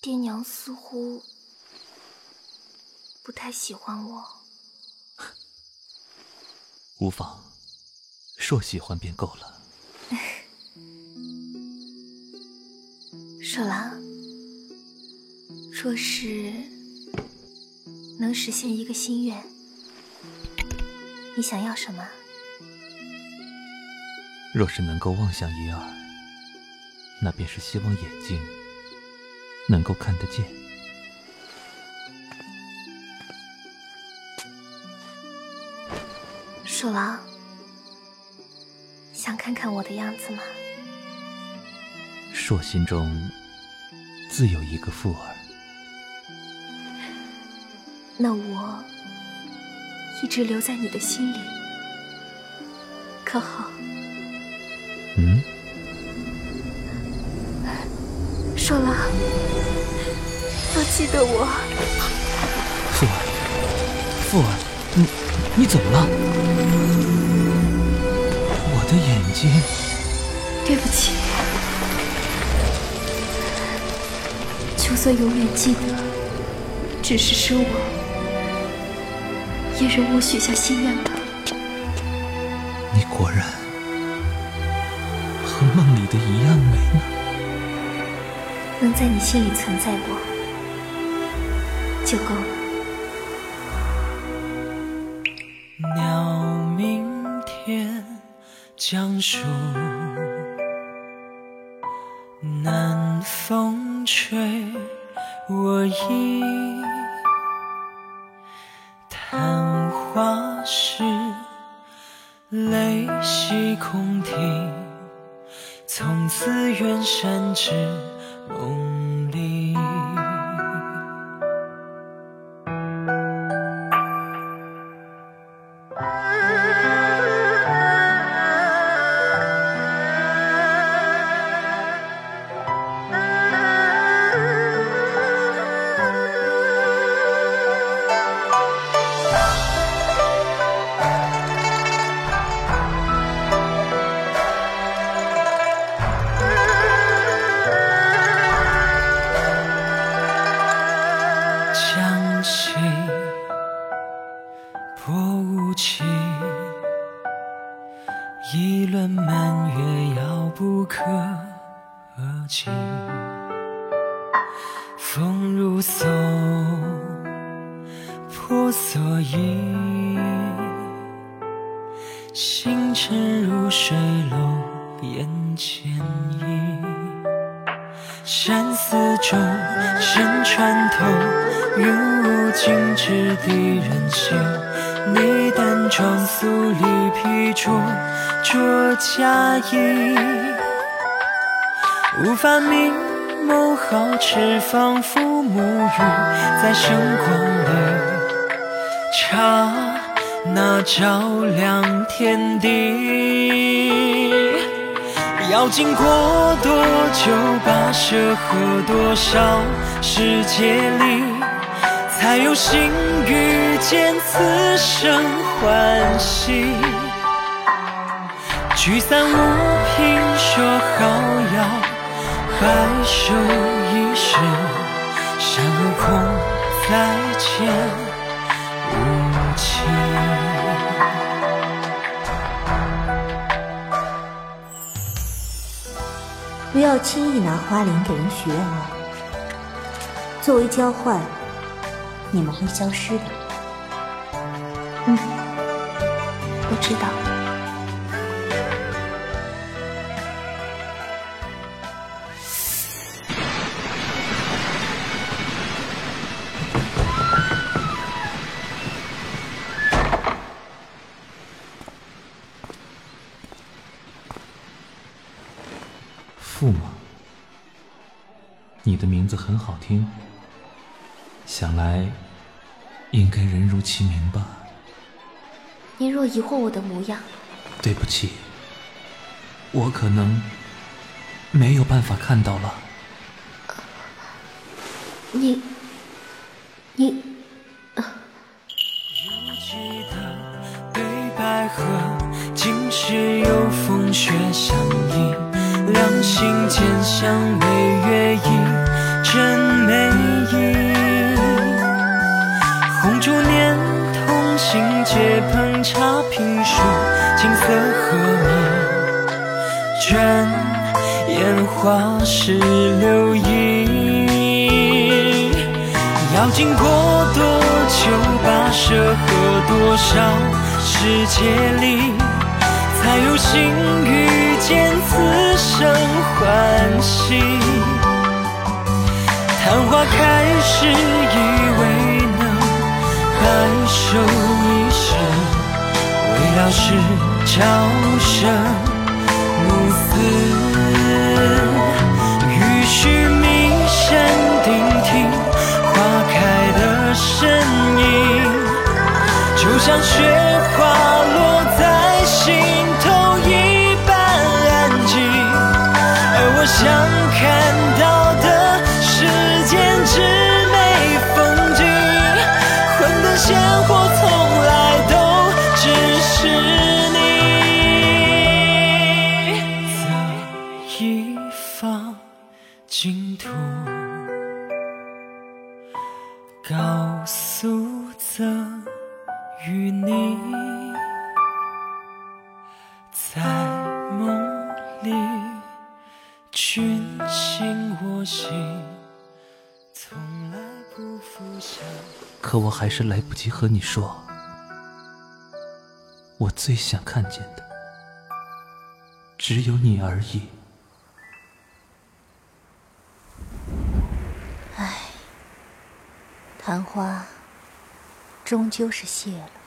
爹娘似乎不太喜欢我。无妨，说喜欢便够了。舍郎，若是能实现一个心愿，你想要什么？若是能够望向一二，那便是希望眼睛能够看得见。鼠狼，想看看我的样子吗？硕心中自有一个富儿，那我一直留在你的心里，可好？说了，要记得我。父儿，父儿，你你怎么了？我的眼睛。对不起，就算永远记得，只是生我，也容我许下心愿吧。你果然。和梦里的一样美呢。能在你心里存在过，就够了。鸟鸣天将树，南风吹我衣。昙花逝，泪洗空庭。从此远山至梦心破无期，一轮满月遥不可及。风如松，破蓑衣，星辰如水落眼前移。山寺中声穿透。如雾尽之地，人性你淡妆素丽，披着着嫁衣，无法明眸皓齿，仿佛沐浴在圣光里。刹那照亮天地，要经过多久？跋涉和多少世界里？才有幸遇见此生欢喜？聚散无凭，说好要白首一世，山无空，再见无期。不要轻易拿花灵给人许愿望，作为交换，你们会消失的。嗯，我知道。你的名字很好听，想来应该人如其名吧。您若疑惑我的模样，对不起，我可能没有办法看到了。你，你，啊。对白鹤，今世有风雪相依，两心间相偎，卷烟花是流萤，要经过多久跋涉和多少世界里，才有幸遇见此生欢喜？昙花开时，以为能白首一生，未料是朝生。暮死，欲须弥山顶听花开的声音，就像雪花落在心。告诉则与你，在梦里，君心我心，从来不负相。可我还是来不及和你说，我最想看见的，只有你而已。昙花终究是谢了。